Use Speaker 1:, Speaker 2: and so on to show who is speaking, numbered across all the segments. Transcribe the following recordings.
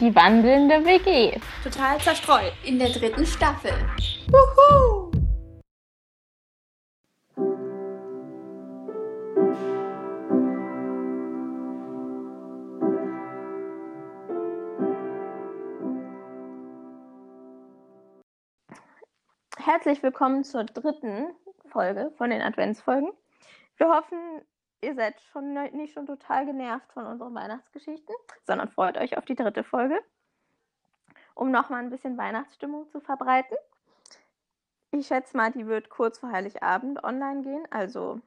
Speaker 1: Die wandelnde WG.
Speaker 2: Total zerstreut.
Speaker 3: In der dritten Staffel.
Speaker 2: Wuhu!
Speaker 1: Herzlich willkommen zur dritten Folge von den Adventsfolgen. Wir hoffen, ihr seid schon nicht schon total genervt von unseren Weihnachtsgeschichten, sondern freut euch auf die dritte Folge, um nochmal ein bisschen Weihnachtsstimmung zu verbreiten. Ich schätze mal, die wird kurz vor Heiligabend online gehen. Also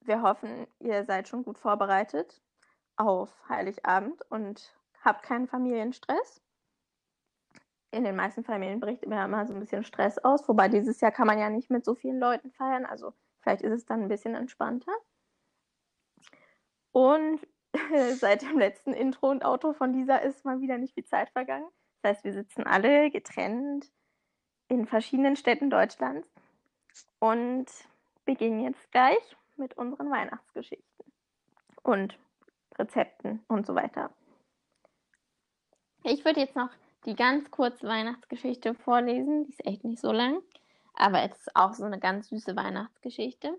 Speaker 1: wir hoffen, ihr seid schon gut vorbereitet auf Heiligabend und habt keinen Familienstress. In den meisten Familien bricht immer mal so ein bisschen Stress aus, wobei dieses Jahr kann man ja nicht mit so vielen Leuten feiern. Also vielleicht ist es dann ein bisschen entspannter. Und seit dem letzten Intro und Auto von Lisa ist mal wieder nicht viel Zeit vergangen. Das heißt, wir sitzen alle getrennt in verschiedenen Städten Deutschlands und beginnen jetzt gleich mit unseren Weihnachtsgeschichten und Rezepten und so weiter. Ich würde jetzt noch die ganz kurze Weihnachtsgeschichte vorlesen. Die ist echt nicht so lang, aber es ist auch so eine ganz süße Weihnachtsgeschichte.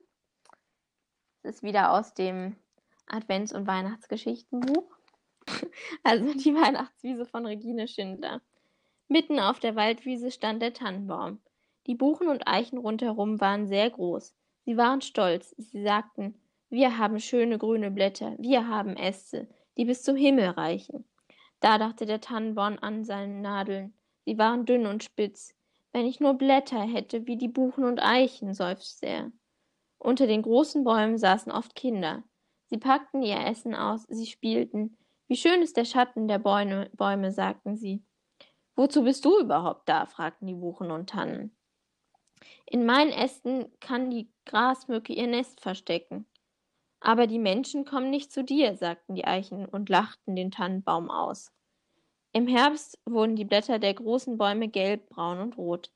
Speaker 1: Es ist wieder aus dem Advents- und Weihnachtsgeschichtenbuch. Also die Weihnachtswiese von Regine Schindler. Mitten auf der Waldwiese stand der Tannenbaum. Die Buchen und Eichen rundherum waren sehr groß. Sie waren stolz. Sie sagten, wir haben schöne grüne Blätter, wir haben Äste, die bis zum Himmel reichen. Da dachte der Tannenbaum an seine Nadeln. Sie waren dünn und spitz. Wenn ich nur Blätter hätte wie die Buchen und Eichen, seufzte er. Unter den großen Bäumen saßen oft Kinder. Sie packten ihr Essen aus, sie spielten. Wie schön ist der Schatten der Bäume, Bäume, sagten sie. Wozu bist du überhaupt da? fragten die Buchen und Tannen. In meinen Ästen kann die Grasmücke ihr Nest verstecken. Aber die Menschen kommen nicht zu dir, sagten die Eichen und lachten den Tannenbaum aus. Im Herbst wurden die Blätter der großen Bäume gelb, braun und rot.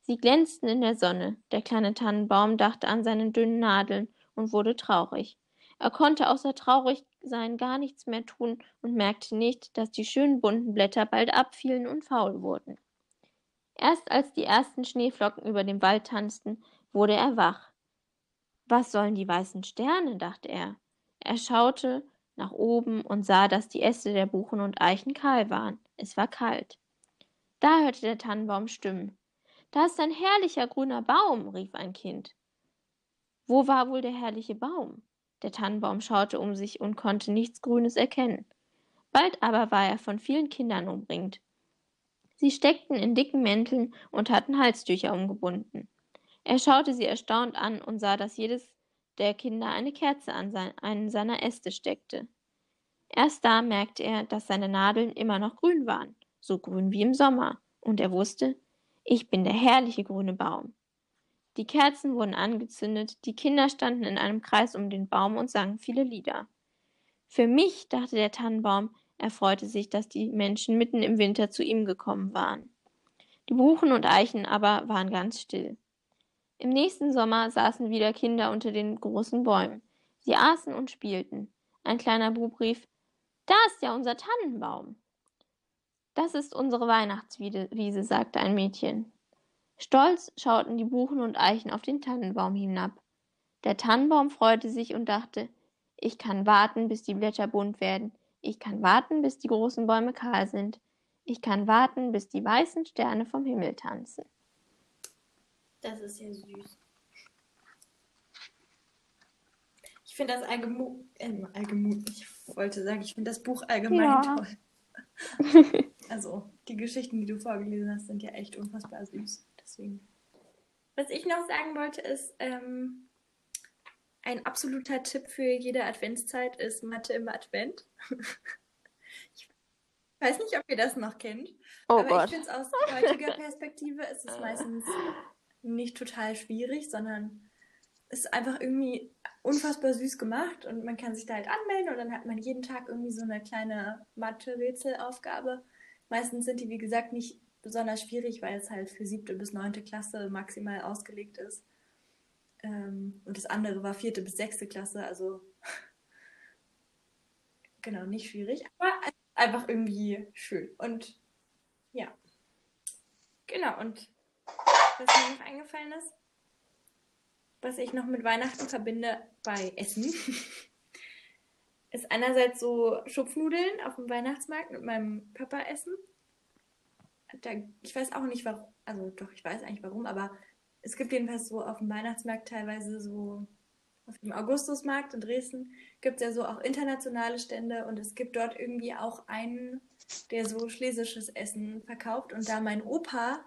Speaker 1: Sie glänzten in der Sonne. Der kleine Tannenbaum dachte an seine dünnen Nadeln und wurde traurig. Er konnte außer traurig sein gar nichts mehr tun und merkte nicht, dass die schönen bunten Blätter bald abfielen und faul wurden. Erst als die ersten Schneeflocken über dem Wald tanzten, wurde er wach. Was sollen die weißen Sterne? dachte er. Er schaute nach oben und sah, dass die Äste der Buchen und Eichen kahl waren. Es war kalt. Da hörte der Tannenbaum Stimmen. Da ist ein herrlicher grüner Baum, rief ein Kind. Wo war wohl der herrliche Baum? Der Tannenbaum schaute um sich und konnte nichts Grünes erkennen. Bald aber war er von vielen Kindern umringt. Sie steckten in dicken Mänteln und hatten Halstücher umgebunden. Er schaute sie erstaunt an und sah, dass jedes der Kinder eine Kerze an einen seiner Äste steckte. Erst da merkte er, dass seine Nadeln immer noch grün waren, so grün wie im Sommer, und er wusste, ich bin der herrliche grüne Baum. Die Kerzen wurden angezündet, die Kinder standen in einem Kreis um den Baum und sangen viele Lieder. Für mich, dachte der Tannenbaum, erfreute sich, dass die Menschen mitten im Winter zu ihm gekommen waren. Die Buchen und Eichen aber waren ganz still. Im nächsten Sommer saßen wieder Kinder unter den großen Bäumen. Sie aßen und spielten. Ein kleiner Bub rief Da ist ja unser Tannenbaum. Das ist unsere Weihnachtswiese, sagte ein Mädchen. Stolz schauten die Buchen und Eichen auf den Tannenbaum hinab. Der Tannenbaum freute sich und dachte, ich kann warten, bis die Blätter bunt werden. Ich kann warten, bis die großen Bäume kahl sind. Ich kann warten, bis die weißen Sterne vom Himmel tanzen.
Speaker 2: Das ist ja süß. Ich finde das allgemein, äh, allgemein, ich wollte sagen, ich finde das Buch allgemein ja. toll. also, die Geschichten, die du vorgelesen hast, sind ja echt unfassbar süß. Deswegen. Was ich noch sagen wollte, ist, ähm, ein absoluter Tipp für jede Adventszeit ist Mathe im Advent. ich weiß nicht, ob ihr das noch kennt. Oh aber Gott. ich finde es aus heutiger Perspektive ist es meistens nicht total schwierig, sondern es ist einfach irgendwie unfassbar süß gemacht und man kann sich da halt anmelden und dann hat man jeden Tag irgendwie so eine kleine Mathe-Rätselaufgabe. Meistens sind die, wie gesagt, nicht besonders schwierig, weil es halt für siebte bis neunte Klasse maximal ausgelegt ist. Ähm, und das andere war vierte bis sechste Klasse, also genau, nicht schwierig. Aber einfach irgendwie schön. Und ja. Genau, und was mir noch eingefallen ist, was ich noch mit Weihnachten verbinde bei Essen, ist einerseits so Schupfnudeln auf dem Weihnachtsmarkt mit meinem Papa essen. Da, ich weiß auch nicht warum, also doch, ich weiß eigentlich warum, aber es gibt jedenfalls so auf dem Weihnachtsmarkt teilweise so, auf dem Augustusmarkt in Dresden gibt es ja so auch internationale Stände und es gibt dort irgendwie auch einen, der so schlesisches Essen verkauft und da mein Opa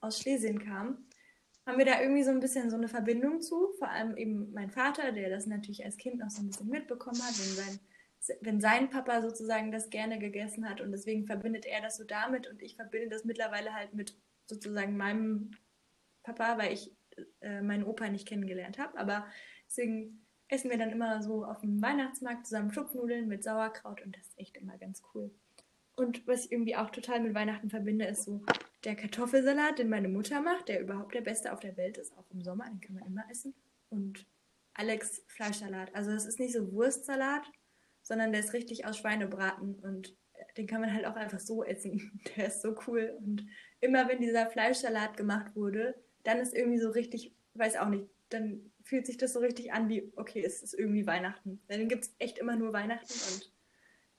Speaker 2: aus Schlesien kam, haben wir da irgendwie so ein bisschen so eine Verbindung zu. Vor allem eben mein Vater, der das natürlich als Kind noch so ein bisschen mitbekommen hat, wenn sein, wenn sein Papa sozusagen das gerne gegessen hat und deswegen verbindet er das so damit und ich verbinde das mittlerweile halt mit sozusagen meinem Papa, weil ich äh, meinen Opa nicht kennengelernt habe. Aber deswegen essen wir dann immer so auf dem Weihnachtsmarkt zusammen Schupfnudeln mit Sauerkraut und das ist echt immer ganz cool. Und was ich irgendwie auch total mit Weihnachten verbinde, ist so der Kartoffelsalat, den meine Mutter macht, der überhaupt der beste auf der Welt ist, auch im Sommer, den kann man immer essen. Und Alex Fleischsalat. Also das ist nicht so Wurstsalat, sondern der ist richtig aus Schweinebraten und den kann man halt auch einfach so essen. Der ist so cool. Und immer wenn dieser Fleischsalat gemacht wurde, dann ist irgendwie so richtig, weiß auch nicht, dann fühlt sich das so richtig an wie, okay, es ist irgendwie Weihnachten. Dann gibt es echt immer nur Weihnachten und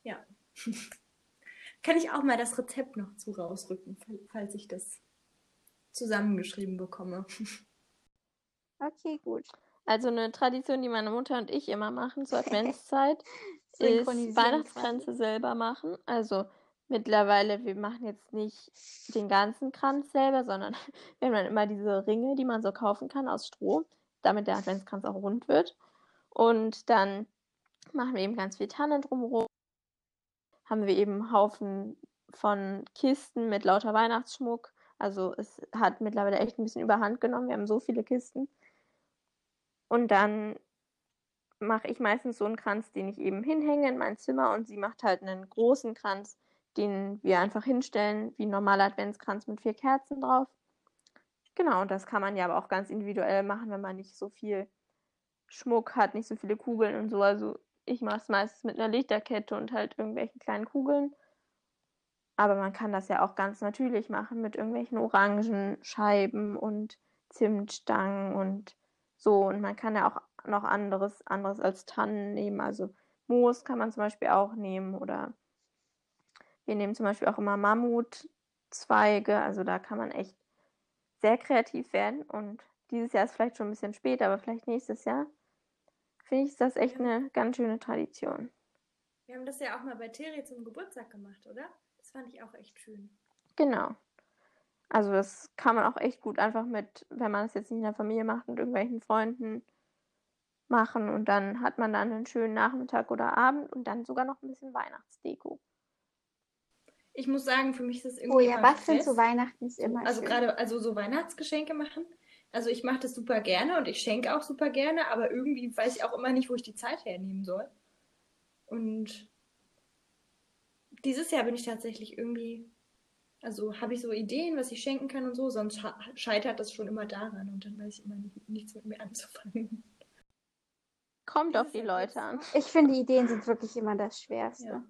Speaker 2: ja. Kann ich auch mal das Rezept noch zu rausrücken, falls ich das zusammengeschrieben bekomme.
Speaker 1: Okay, gut. Also eine Tradition, die meine Mutter und ich immer machen zur Adventszeit, ist Weihnachtskränze selber machen. Also mittlerweile, wir machen jetzt nicht den ganzen Kranz selber, sondern wir haben dann immer diese Ringe, die man so kaufen kann aus Stroh, damit der Adventskranz auch rund wird. Und dann machen wir eben ganz viel Tannen drumherum haben wir eben Haufen von Kisten mit lauter Weihnachtsschmuck. Also es hat mittlerweile echt ein bisschen überhand genommen. Wir haben so viele Kisten. Und dann mache ich meistens so einen Kranz, den ich eben hinhänge in mein Zimmer und sie macht halt einen großen Kranz, den wir einfach hinstellen, wie ein normaler Adventskranz mit vier Kerzen drauf. Genau, und das kann man ja aber auch ganz individuell machen, wenn man nicht so viel Schmuck hat, nicht so viele Kugeln und so. Also ich mache es meistens mit einer Lichterkette und halt irgendwelchen kleinen Kugeln. Aber man kann das ja auch ganz natürlich machen mit irgendwelchen Orangenscheiben und Zimtstangen und so. Und man kann ja auch noch anderes, anderes als Tannen nehmen. Also Moos kann man zum Beispiel auch nehmen oder wir nehmen zum Beispiel auch immer Mammutzweige. Also da kann man echt sehr kreativ werden. Und dieses Jahr ist vielleicht schon ein bisschen spät, aber vielleicht nächstes Jahr finde ich das echt eine ganz schöne Tradition.
Speaker 2: Wir haben das ja auch mal bei Terry zum Geburtstag gemacht, oder? Das fand ich auch echt schön.
Speaker 1: Genau. Also das kann man auch echt gut einfach mit, wenn man es jetzt nicht in der Familie macht, mit irgendwelchen Freunden machen und dann hat man dann einen schönen Nachmittag oder Abend und dann sogar noch ein bisschen Weihnachtsdeko.
Speaker 2: Ich muss sagen, für mich ist
Speaker 3: das irgendwie. Oh ja, was sind so Weihnachten ist immer
Speaker 2: Also gerade, also so Weihnachtsgeschenke machen also ich mache das super gerne und ich schenke auch super gerne, aber irgendwie weiß ich auch immer nicht, wo ich die Zeit hernehmen soll. Und dieses Jahr bin ich tatsächlich irgendwie, also habe ich so Ideen, was ich schenken kann und so, sonst scheitert das schon immer daran und dann weiß ich immer nicht, nichts mit mir anzufangen.
Speaker 1: Kommt auf die Leute an.
Speaker 3: Ich finde, die Ideen sind wirklich immer das Schwerste. Ja.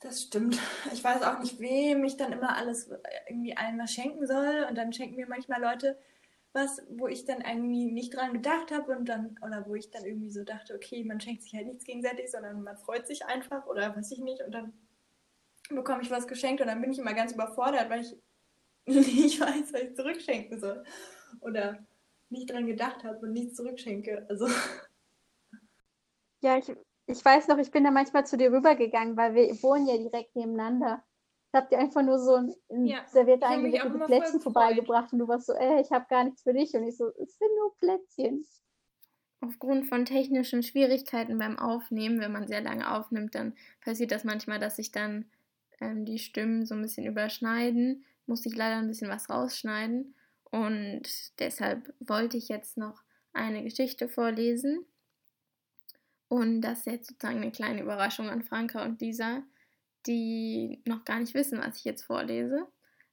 Speaker 2: Das stimmt. Ich weiß auch nicht, wem ich dann immer alles irgendwie allen was schenken soll. Und dann schenken mir manchmal Leute was, wo ich dann irgendwie nicht dran gedacht habe und dann, oder wo ich dann irgendwie so dachte, okay, man schenkt sich halt nichts gegenseitig, sondern man freut sich einfach oder weiß ich nicht. Und dann bekomme ich was geschenkt und dann bin ich immer ganz überfordert, weil ich nicht weiß, was ich zurückschenken soll. Oder nicht dran gedacht habe und nichts zurückschenke. Also.
Speaker 3: Ja, ich ich weiß noch, ich bin da manchmal zu dir rübergegangen, weil wir wohnen ja direkt nebeneinander. Ich hab dir einfach nur so ein, ein ja, servierte eingewickelte Plätzchen vorbeigebracht und du warst so, ey, ich habe gar nichts für dich. Und ich so, es sind nur Plätzchen.
Speaker 1: Aufgrund von technischen Schwierigkeiten beim Aufnehmen, wenn man sehr lange aufnimmt, dann passiert das manchmal, dass sich dann ähm, die Stimmen so ein bisschen überschneiden. Musste ich leider ein bisschen was rausschneiden. Und deshalb wollte ich jetzt noch eine Geschichte vorlesen. Und das ist jetzt sozusagen eine kleine Überraschung an Franka und Lisa, die noch gar nicht wissen, was ich jetzt vorlese.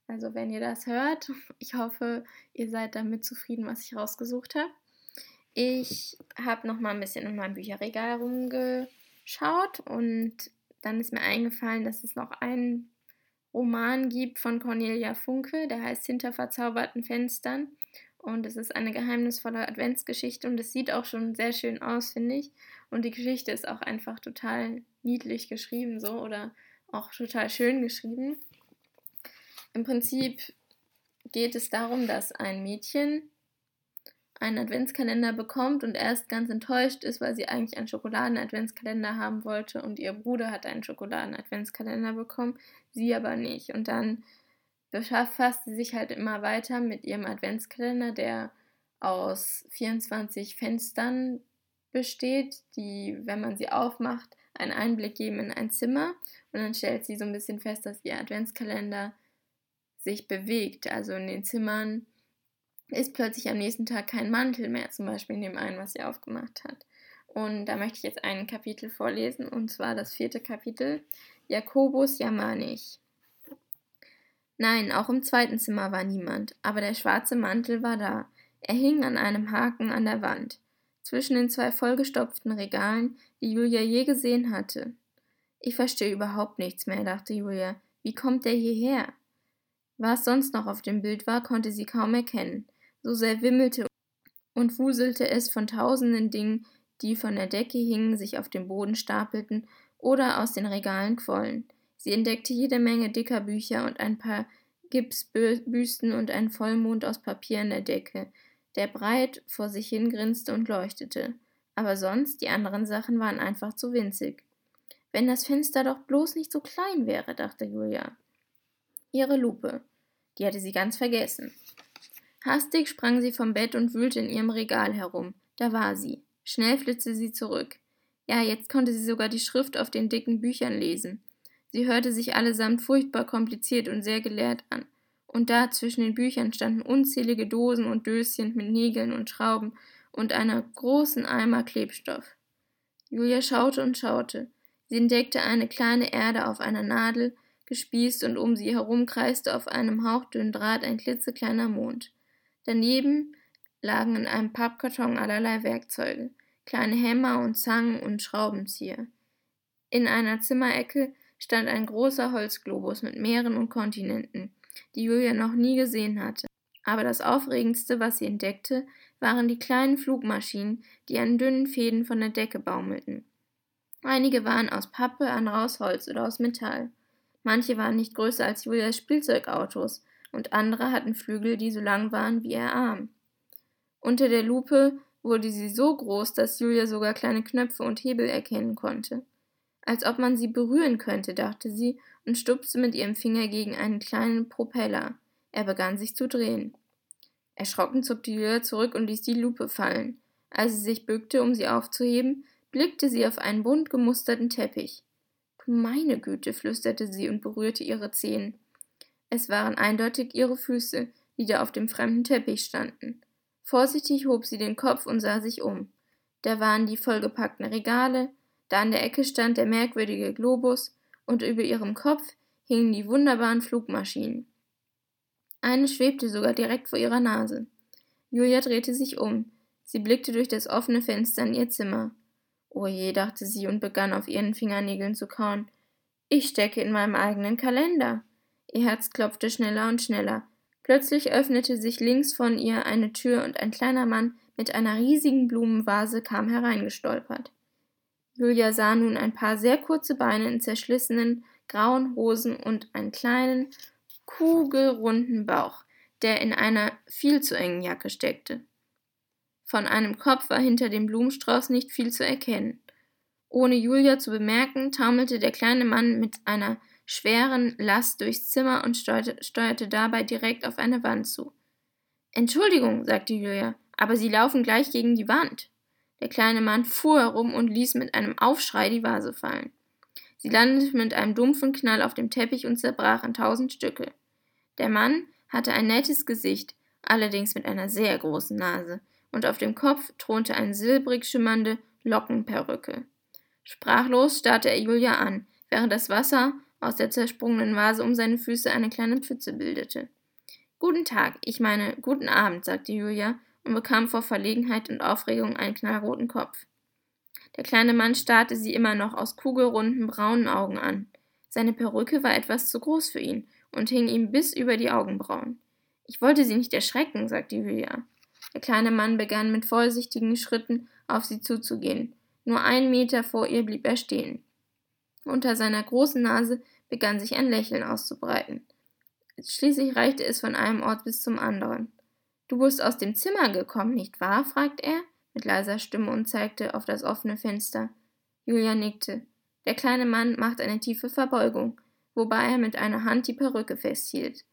Speaker 1: Also wenn ihr das hört, ich hoffe, ihr seid damit zufrieden, was ich rausgesucht habe. Ich habe noch mal ein bisschen in meinem Bücherregal rumgeschaut und dann ist mir eingefallen, dass es noch einen Roman gibt von Cornelia Funke, der heißt Hinter verzauberten Fenstern. Und es ist eine geheimnisvolle Adventsgeschichte und es sieht auch schon sehr schön aus, finde ich. Und die Geschichte ist auch einfach total niedlich geschrieben, so oder auch total schön geschrieben. Im Prinzip geht es darum, dass ein Mädchen einen Adventskalender bekommt und erst ganz enttäuscht ist, weil sie eigentlich einen Schokoladen-Adventskalender haben wollte und ihr Bruder hat einen Schokoladen-Adventskalender bekommen, sie aber nicht. Und dann befasst sie sich halt immer weiter mit ihrem Adventskalender, der aus 24 Fenstern besteht, die, wenn man sie aufmacht, einen Einblick geben in ein Zimmer. Und dann stellt sie so ein bisschen fest, dass ihr Adventskalender sich bewegt. Also in den Zimmern ist plötzlich am nächsten Tag kein Mantel mehr, zum Beispiel in dem einen, was sie aufgemacht hat. Und da möchte ich jetzt ein Kapitel vorlesen, und zwar das vierte Kapitel. Jakobus jammer nicht. Nein, auch im zweiten Zimmer war niemand, aber der schwarze Mantel war da. Er hing an einem Haken an der Wand, zwischen den zwei vollgestopften Regalen, die Julia je gesehen hatte. Ich verstehe überhaupt nichts mehr, dachte Julia. Wie kommt der hierher? Was sonst noch auf dem Bild war, konnte sie kaum erkennen so sehr wimmelte und wuselte es von tausenden Dingen, die von der Decke hingen, sich auf dem Boden stapelten oder aus den Regalen quollen. Sie entdeckte jede Menge dicker Bücher und ein paar Gipsbüsten und einen Vollmond aus Papier an der Decke, der breit vor sich hingrinste und leuchtete. Aber sonst, die anderen Sachen waren einfach zu winzig. Wenn das Fenster doch bloß nicht so klein wäre, dachte Julia. Ihre Lupe, die hatte sie ganz vergessen. Hastig sprang sie vom Bett und wühlte in ihrem Regal herum. Da war sie. Schnell flitzte sie zurück. Ja, jetzt konnte sie sogar die Schrift auf den dicken Büchern lesen. Sie hörte sich allesamt furchtbar kompliziert und sehr gelehrt an. Und da zwischen den Büchern standen unzählige Dosen und Döschen mit Nägeln und Schrauben und einer großen Eimer Klebstoff. Julia schaute und schaute. Sie entdeckte eine kleine Erde auf einer Nadel, gespießt und um sie herum kreiste auf einem hauchdünnen Draht ein klitzekleiner Mond. Daneben lagen in einem Pappkarton allerlei Werkzeuge, kleine Hämmer und Zangen und Schraubenzieher. In einer Zimmerecke stand ein großer Holzglobus mit Meeren und Kontinenten, die Julia noch nie gesehen hatte. Aber das Aufregendste, was sie entdeckte, waren die kleinen Flugmaschinen, die an dünnen Fäden von der Decke baumelten. Einige waren aus Pappe, andere aus Holz oder aus Metall. Manche waren nicht größer als Julias Spielzeugautos, und andere hatten Flügel, die so lang waren wie ihr Arm. Unter der Lupe wurde sie so groß, dass Julia sogar kleine Knöpfe und Hebel erkennen konnte. Als ob man sie berühren könnte, dachte sie und stupste mit ihrem Finger gegen einen kleinen Propeller. Er begann sich zu drehen. Erschrocken zuckte Julia zurück und ließ die Lupe fallen. Als sie sich bückte, um sie aufzuheben, blickte sie auf einen bunt gemusterten Teppich. Du meine Güte, flüsterte sie und berührte ihre Zehen. Es waren eindeutig ihre Füße, die da auf dem fremden Teppich standen. Vorsichtig hob sie den Kopf und sah sich um. Da waren die vollgepackten Regale, da an der Ecke stand der merkwürdige Globus, und über ihrem Kopf hingen die wunderbaren Flugmaschinen. Eine schwebte sogar direkt vor ihrer Nase. Julia drehte sich um. Sie blickte durch das offene Fenster in ihr Zimmer. Oh je, dachte sie und begann auf ihren Fingernägeln zu kauen. Ich stecke in meinem eigenen Kalender. Ihr Herz klopfte schneller und schneller. Plötzlich öffnete sich links von ihr eine Tür und ein kleiner Mann mit einer riesigen Blumenvase kam hereingestolpert. Julia sah nun ein paar sehr kurze Beine in zerschlissenen grauen Hosen und einen kleinen, kugelrunden Bauch, der in einer viel zu engen Jacke steckte. Von einem Kopf war hinter dem Blumenstrauß nicht viel zu erkennen. Ohne Julia zu bemerken, taumelte der kleine Mann mit einer schweren Last durchs Zimmer und steuerte, steuerte dabei direkt auf eine Wand zu. Entschuldigung, sagte Julia, aber Sie laufen gleich gegen die Wand. Der kleine Mann fuhr herum und ließ mit einem Aufschrei die Vase fallen. Sie landete mit einem dumpfen Knall auf dem Teppich und zerbrach in tausend Stücke. Der Mann hatte ein nettes Gesicht, allerdings mit einer sehr großen Nase, und auf dem Kopf thronte eine silbrig schimmernde Lockenperücke. Sprachlos starrte er Julia an, während das Wasser aus der zersprungenen Vase um seine Füße eine kleine Pfütze bildete. Guten Tag, ich meine, guten Abend, sagte Julia und bekam vor Verlegenheit und Aufregung einen knallroten Kopf. Der kleine Mann starrte sie immer noch aus kugelrunden braunen Augen an. Seine Perücke war etwas zu groß für ihn und hing ihm bis über die Augenbrauen. Ich wollte sie nicht erschrecken, sagte Julia. Der kleine Mann begann mit vorsichtigen Schritten auf sie zuzugehen. Nur einen Meter vor ihr blieb er stehen. Unter seiner großen Nase begann sich ein Lächeln auszubreiten. Schließlich reichte es von einem Ort bis zum anderen. Du bist aus dem Zimmer gekommen, nicht wahr? fragte er mit leiser Stimme und zeigte auf das offene Fenster. Julia nickte. Der kleine Mann machte eine tiefe Verbeugung, wobei er mit einer Hand die Perücke festhielt.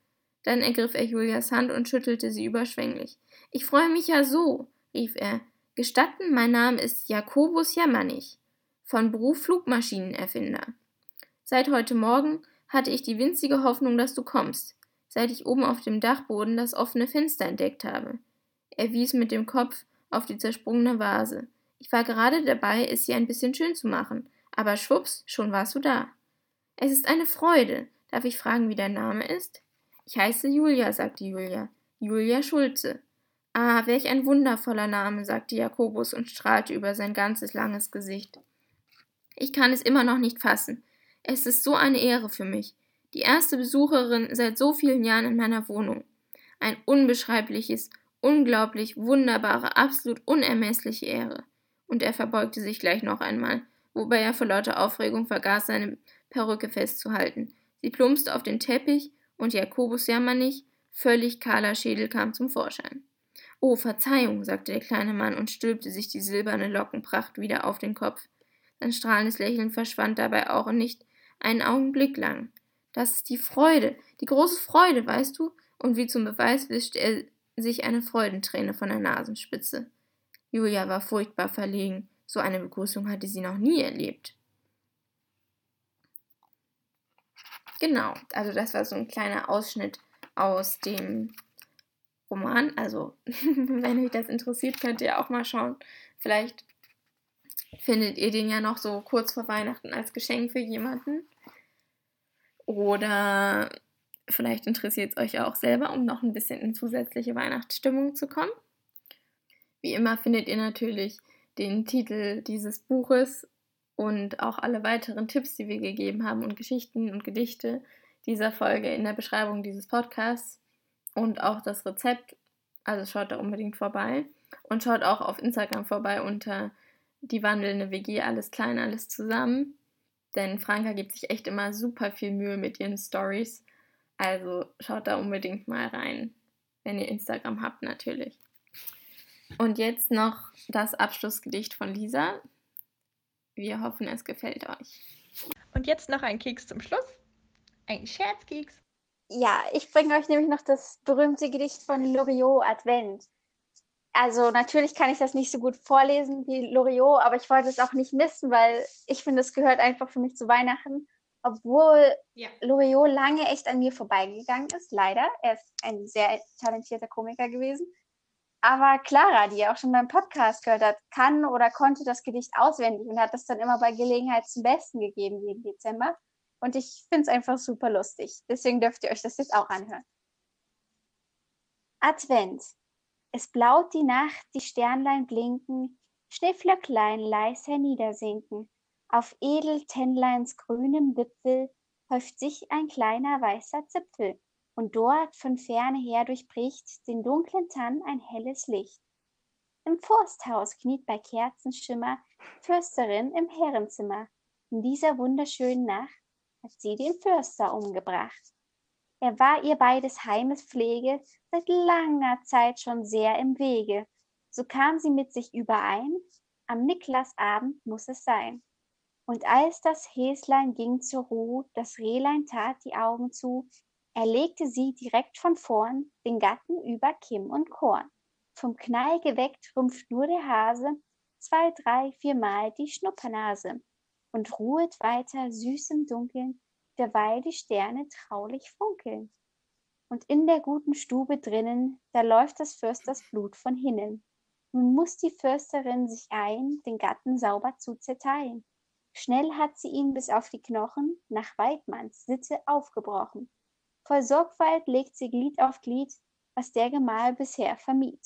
Speaker 1: Dann ergriff er Julias Hand und schüttelte sie überschwänglich. Ich freue mich ja so, rief er. Gestatten, mein Name ist Jakobus Jamannich, von Beruf Flugmaschinenerfinder. Seit heute Morgen hatte ich die winzige Hoffnung, dass du kommst, seit ich oben auf dem Dachboden das offene Fenster entdeckt habe. Er wies mit dem Kopf auf die zersprungene Vase. Ich war gerade dabei, es hier ein bisschen schön zu machen, aber schwupps, schon warst du da. Es ist eine Freude. Darf ich fragen, wie dein Name ist? Ich heiße Julia, sagte Julia. Julia Schulze. Ah, welch ein wundervoller Name, sagte Jakobus und strahlte über sein ganzes langes Gesicht. Ich kann es immer noch nicht fassen. Es ist so eine Ehre für mich. Die erste Besucherin seit so vielen Jahren in meiner Wohnung. Ein unbeschreibliches, unglaublich wunderbare, absolut unermessliche Ehre. Und er verbeugte sich gleich noch einmal, wobei er vor lauter Aufregung vergaß, seine Perücke festzuhalten. Sie plumpste auf den Teppich und Jakobus Jammernig, völlig kahler Schädel kam zum Vorschein. Oh, Verzeihung, sagte der kleine Mann und stülpte sich die silberne Lockenpracht wieder auf den Kopf. Sein strahlendes Lächeln verschwand dabei auch nicht einen Augenblick lang. Das ist die Freude, die große Freude, weißt du? Und wie zum Beweis wischte er sich eine Freudenträne von der Nasenspitze. Julia war furchtbar verlegen. So eine Begrüßung hatte sie noch nie erlebt. Genau, also das war so ein kleiner Ausschnitt aus dem Roman. Also, wenn euch das interessiert, könnt ihr auch mal schauen. Vielleicht findet ihr den ja noch so kurz vor Weihnachten als Geschenk für jemanden. Oder vielleicht interessiert es euch auch selber, um noch ein bisschen in zusätzliche Weihnachtsstimmung zu kommen. Wie immer findet ihr natürlich den Titel dieses Buches und auch alle weiteren Tipps, die wir gegeben haben und Geschichten und Gedichte dieser Folge in der Beschreibung dieses Podcasts und auch das Rezept. Also schaut da unbedingt vorbei und schaut auch auf Instagram vorbei unter die wandelnde WG, alles klein, alles zusammen. Denn Franka gibt sich echt immer super viel Mühe mit ihren Stories. Also schaut da unbedingt mal rein, wenn ihr Instagram habt natürlich. Und jetzt noch das Abschlussgedicht von Lisa. Wir hoffen, es gefällt euch.
Speaker 2: Und jetzt noch ein Keks zum Schluss. Ein Scherzkeks.
Speaker 3: Ja, ich bringe euch nämlich noch das berühmte Gedicht von Loriot Advent. Also natürlich kann ich das nicht so gut vorlesen wie Loriot, aber ich wollte es auch nicht missen, weil ich finde, es gehört einfach für mich zu Weihnachten. Obwohl ja. Loriot lange echt an mir vorbeigegangen ist, leider. Er ist ein sehr talentierter Komiker gewesen. Aber Clara, die ja auch schon beim Podcast gehört hat, kann oder konnte das Gedicht auswendig und hat das dann immer bei Gelegenheit zum Besten gegeben jeden Dezember. Und ich finde es einfach super lustig. Deswegen dürft ihr euch das jetzt auch anhören. Advent. Es blaut die Nacht, die Sternlein blinken, Schneeflöcklein leis herniedersinken. Auf Edeltennleins grünem Wipfel häuft sich ein kleiner weißer Zipfel, und dort von ferne her durchbricht den dunklen Tann ein helles Licht. Im Forsthaus kniet bei Kerzenschimmer Försterin im Herrenzimmer. In dieser wunderschönen Nacht hat sie den Förster umgebracht. Er war ihr bei des Heimes Pflege seit langer Zeit schon sehr im Wege. So kam sie mit sich überein, am Niklasabend muss es sein. Und als das Häslein ging zur Ruh, das Rehlein tat die Augen zu, erlegte sie direkt von vorn den Gatten über Kimm und Korn. Vom Knall geweckt rümpft nur der Hase zwei, drei, viermal die Schnuppernase und ruhet weiter süß im Dunkeln derweil die Sterne traulich funkeln. Und in der guten Stube drinnen, da läuft des Försters Blut von hinnen. Nun muss die Försterin sich ein, den Gatten sauber zu zerteilen. Schnell hat sie ihn bis auf die Knochen nach Weidmanns Sitte aufgebrochen. Voll Sorgfalt legt sie Glied auf Glied, was der Gemahl bisher vermied.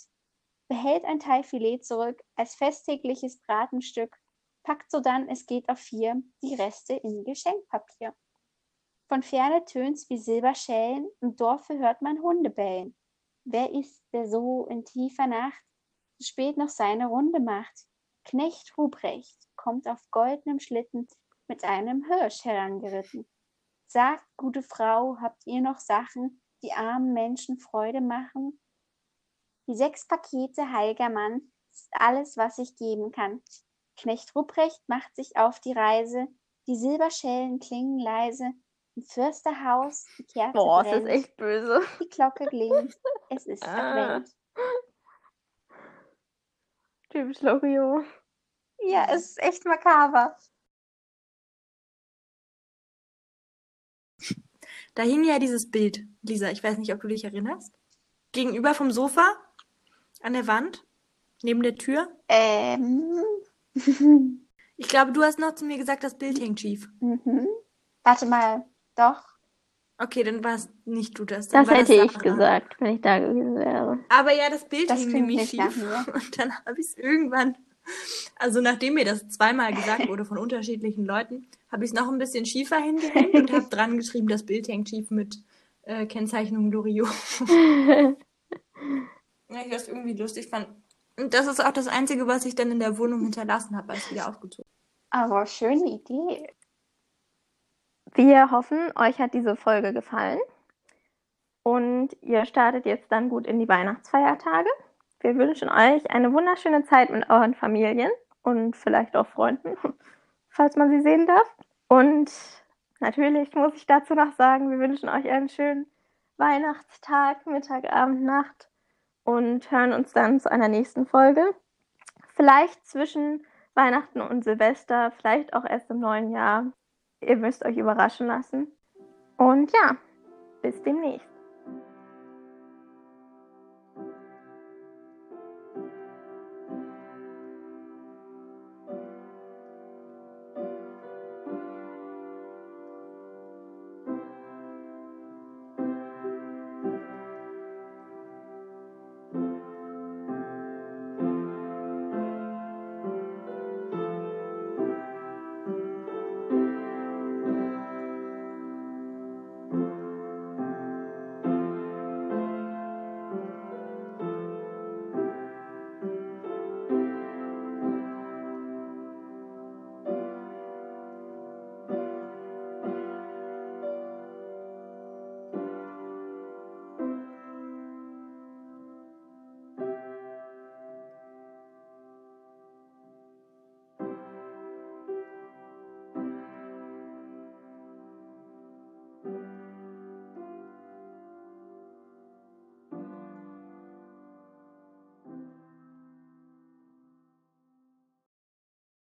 Speaker 3: Behält ein Teil Filet zurück als festtägliches Bratenstück packt sodann, es geht auf vier, die Reste in Geschenkpapier. Von ferne tönt's wie Silberschellen, im Dorfe hört man Hunde bellen. Wer ist, der so in tiefer Nacht so spät noch seine Runde macht? Knecht Ruprecht kommt auf goldnem Schlitten mit einem Hirsch herangeritten. Sagt, gute Frau, habt ihr noch Sachen, die armen Menschen Freude machen? Die sechs Pakete, heiliger Mann, ist alles, was ich geben kann. Knecht Ruprecht macht sich auf die Reise, die Silberschellen klingen leise, im Fürsterhaus die Kerze
Speaker 1: Boah,
Speaker 3: brennt,
Speaker 1: es ist echt böse.
Speaker 3: die Glocke klingt, es ist
Speaker 1: Ah.
Speaker 3: Advent.
Speaker 1: Typisch Loriot.
Speaker 3: Ja, es ist echt makaber.
Speaker 2: Da hing ja dieses Bild, Lisa, ich weiß nicht, ob du dich erinnerst. Gegenüber vom Sofa, an der Wand, neben der Tür.
Speaker 3: Ähm.
Speaker 2: Ich glaube, du hast noch zu mir gesagt, das Bild hängt schief.
Speaker 3: mhm. Warte mal, doch.
Speaker 2: Okay, dann war es nicht du das. Dann
Speaker 1: Das hätte ich
Speaker 2: Sarah.
Speaker 1: gesagt, wenn ich da gewesen wäre.
Speaker 2: Aber ja, das Bild
Speaker 3: Das
Speaker 2: hing nämlich schief. Und dann habe ich es irgendwann, also nachdem mir das zweimal gesagt wurde von unterschiedlichen Leuten, habe ich es noch ein bisschen schiefer hingehängt und habe dran geschrieben, das Bild hängt schief mit äh, Kennzeichnung Loriot. ja, ich das irgendwie lustig fand. Und das ist auch das Einzige, was ich dann in der Wohnung hinterlassen habe, als ich wieder aufgezogen
Speaker 3: Aber schöne Idee.
Speaker 1: Wir hoffen, euch hat diese Folge gefallen und ihr startet jetzt dann gut in die Weihnachtsfeiertage. Wir wünschen euch eine wunderschöne Zeit mit euren Familien und vielleicht auch Freunden, falls man sie sehen darf. Und natürlich muss ich dazu noch sagen, wir wünschen euch einen schönen Weihnachtstag, Mittag, Abend, Nacht und hören uns dann zu einer nächsten Folge. Vielleicht zwischen Weihnachten und Silvester, vielleicht auch erst im neuen Jahr. Ihr müsst euch überraschen lassen. Und ja, bis demnächst.